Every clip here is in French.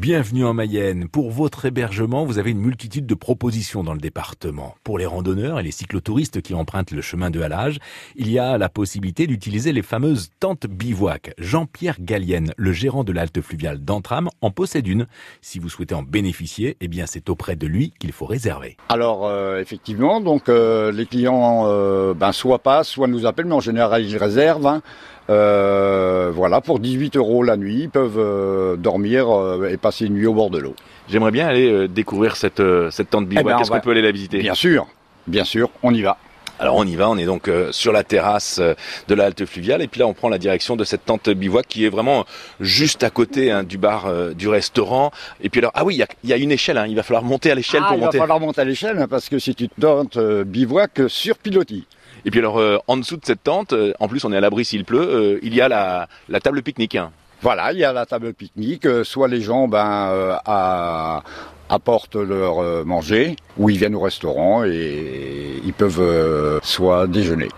Bienvenue en Mayenne. Pour votre hébergement, vous avez une multitude de propositions dans le département. Pour les randonneurs et les cyclotouristes qui empruntent le chemin de halage, il y a la possibilité d'utiliser les fameuses tentes bivouac. Jean-Pierre Gallienne, le gérant de l'halte fluviale d'Antram, en possède une. Si vous souhaitez en bénéficier, eh bien c'est auprès de lui qu'il faut réserver. Alors euh, effectivement, donc euh, les clients euh, ben, soit passent, soit nous appellent, mais en général ils réservent. Hein. Euh, voilà, pour 18 euros la nuit, ils peuvent euh, dormir euh, et passer une nuit au bord de l'eau. J'aimerais bien aller euh, découvrir cette, euh, cette tente bivouac. Eh ben, Est-ce va- qu'on peut aller la visiter? Bien sûr, bien sûr, on y va. Alors on y va, on est donc euh, sur la terrasse euh, de la halte fluviale et puis là on prend la direction de cette tente bivouac qui est vraiment juste à côté hein, du bar, euh, du restaurant. Et puis alors, ah oui, il y y a une échelle, hein, il va falloir monter à l'échelle Ah, pour il va monter. falloir monter à l'échelle hein, parce que c'est une tente euh, bivouac sur pilotis. Et puis alors euh, en dessous de cette tente, euh, en plus on est à l'abri s'il pleut, euh, il y a la, la table pique-nique. Voilà, il y a la table pique-nique, soit les gens ben, à- apportent leur manger, ou ils viennent au restaurant et ils peuvent soit déjeuner.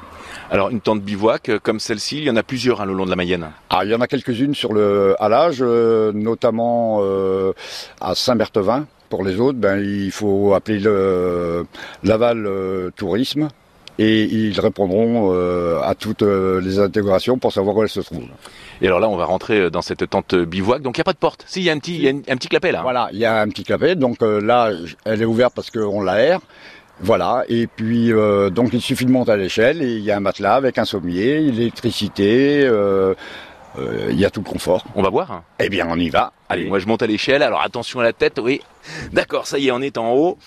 Alors une tente bivouac comme celle-ci, il y en a plusieurs hein, le long de la Mayenne. Ah, il y en a quelques-unes sur le halage, euh, notamment euh, à Saint-Berthevin. Pour les autres, ben, il faut appeler le Laval euh, Tourisme et ils répondront euh, à toutes euh, les intégrations pour savoir où elles se trouvent. Et alors là on va rentrer euh, dans cette tente bivouac, donc il n'y a pas de porte. Si, il y a un petit, y a un, un petit clapet là. Voilà, il y a un petit clapet, donc là, elle est ouverte parce qu'on l'aère. Voilà, et puis euh, donc il suffit de monter à l'échelle et il y a un matelas avec un sommier, l'électricité, euh, euh, il y a tout le confort. On va voir. hein. Eh bien, on y va. Allez, moi je monte à l'échelle, alors attention à la tête, oui. D'accord, ça y est, on est en haut.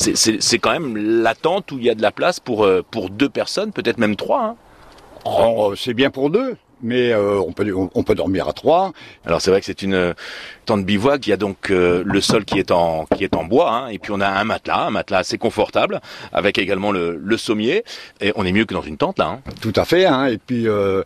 C'est- C'est c'est quand même la tente où il y a de la place pour, euh, pour deux personnes, peut-être même trois. hein. Oh, c'est bien pour deux, mais euh, on, peut, on, on peut dormir à trois. Alors c'est vrai que c'est une euh, tente bivouac, il y a donc euh, le sol qui est en, qui est en bois, hein, et puis on a un matelas, un matelas assez confortable, avec également le, le sommier, et on est mieux que dans une tente là. hein. Tout à fait, hein, et puis euh,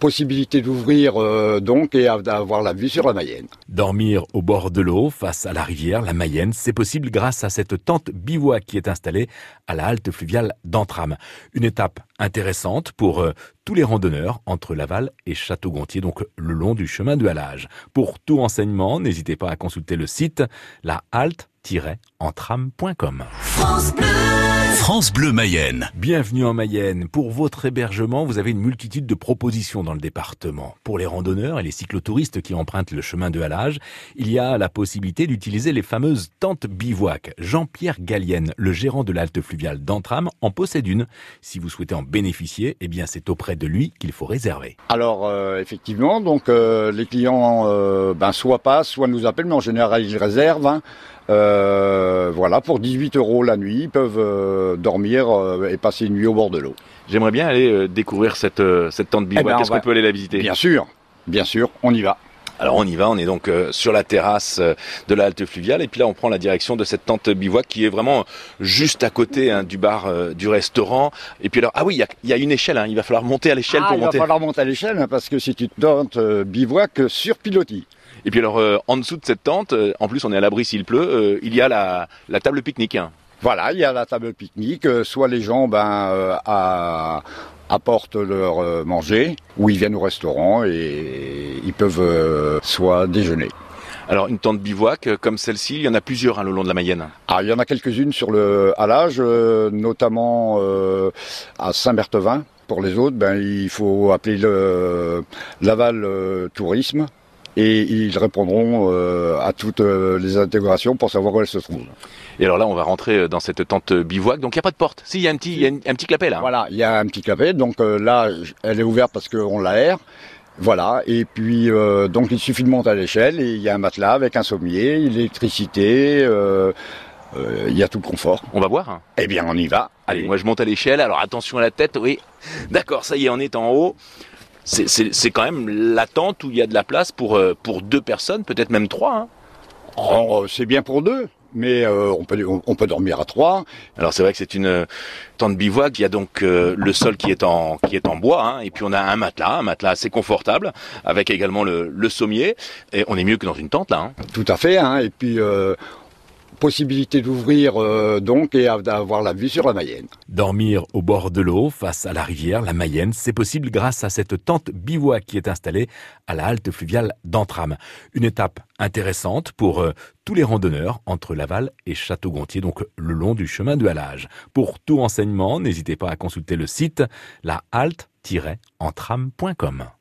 possibilité d'ouvrir euh, donc et d'avoir la vue sur la Mayenne. Dormir au bord de l'eau, face à la rivière, la Mayenne, c'est possible grâce à cette tente bivouac qui est installée à la halte fluviale d'Antram. Une étape intéressante pour euh, tous les randonneurs entre Laval et Château-Gontier, donc le long du chemin de halage. Pour tout enseignement, n'hésitez pas à consulter le site la halte-entram.com. France Bleu Mayenne. Bienvenue en Mayenne. Pour votre hébergement, vous avez une multitude de propositions dans le département. Pour les randonneurs et les cyclotouristes qui empruntent le chemin de halage, il y a la possibilité d'utiliser les fameuses tentes bivouac. Jean-Pierre Gallienne, le gérant de l'halte fluviale d'Antram, en possède une. Si vous souhaitez en bénéficier, eh bien c'est auprès de lui qu'il faut réserver. Alors euh, effectivement, donc euh, les clients euh, ben, soit passent, soit nous appellent, mais en général ils réservent. hein. Euh, voilà, pour 18 euros la nuit, ils peuvent euh, dormir euh, et passer une nuit au bord de l'eau. J'aimerais bien aller euh, découvrir cette, euh, cette tente bivouac. Eh ben, Est-ce qu'on va- peut aller la visiter? Bien sûr, bien sûr, on y va. Alors on y va, on est donc euh, sur la terrasse euh, de la halte fluviale et puis là on prend la direction de cette tente bivouac qui est vraiment juste à côté hein, du bar, euh, du restaurant. Et puis alors, ah oui, il y a, il y a une échelle, hein, il va falloir monter à l'échelle Ah, pour il va monter. falloir monter à l'échelle hein, parce que c'est une tente euh, bivouac sur pilotis. Et puis alors euh, en dessous de cette tente, euh, en plus on est à l'abri s'il pleut, euh, il y a la, la table pique-nique. Voilà, il y a la table pique-nique, euh, soit les gens ben, euh, à- apportent leur euh, manger, ou ils viennent au restaurant et ils peuvent euh, soit déjeuner. Alors une tente bivouac comme celle-ci, il y en a plusieurs hein, le long de la Mayenne. Ah, il y en a quelques-unes sur le halage, euh, notamment euh, à Saint-Berthevin. Pour les autres, ben, il faut appeler le Laval euh, Tourisme et ils répondront euh, à toutes euh, les intégrations pour savoir où elles se trouvent. Et alors là on va rentrer euh, dans cette tente bivouac, donc il n'y a pas de porte. Si, il y a un petit, y a un, un petit clapet là. Voilà, il y a un petit clapet, donc euh, là, elle est ouverte parce qu'on l'aère. Voilà, et puis donc il suffit de monter à l'échelle et il y a un matelas avec un sommier, l'électricité, il y a tout le confort. On va voir. hein. Eh bien, on y va. Allez, moi je monte à l'échelle, alors attention à la tête, oui. D'accord, ça y est, on est en haut. C'est- C'est c'est quand même la tente où il y a de la place pour, euh, pour deux personnes, peut-être même trois. hein. Oh, c'est bien pour deux, mais euh, on, peut, on, on peut dormir à trois. Alors c'est vrai que c'est une euh, tente bivouac, il y a donc euh, le sol qui est en, qui est en bois, hein, et puis on a un matelas, un matelas assez confortable, avec également le, le sommier, et on est mieux que dans une tente là. hein. Tout à fait, hein, et puis euh, possibilité d'ouvrir donc et d'avoir la vue sur la Mayenne. Dormir au bord de l'eau, face à la rivière, la Mayenne, c'est possible grâce à cette tente bivouac qui est installée à la halte fluviale d'Antram. Une étape intéressante pour tous les randonneurs entre Laval et Château-Gontier, donc le long du chemin de halage. Pour tout enseignement, n'hésitez pas à consulter le site la halte-entram.com.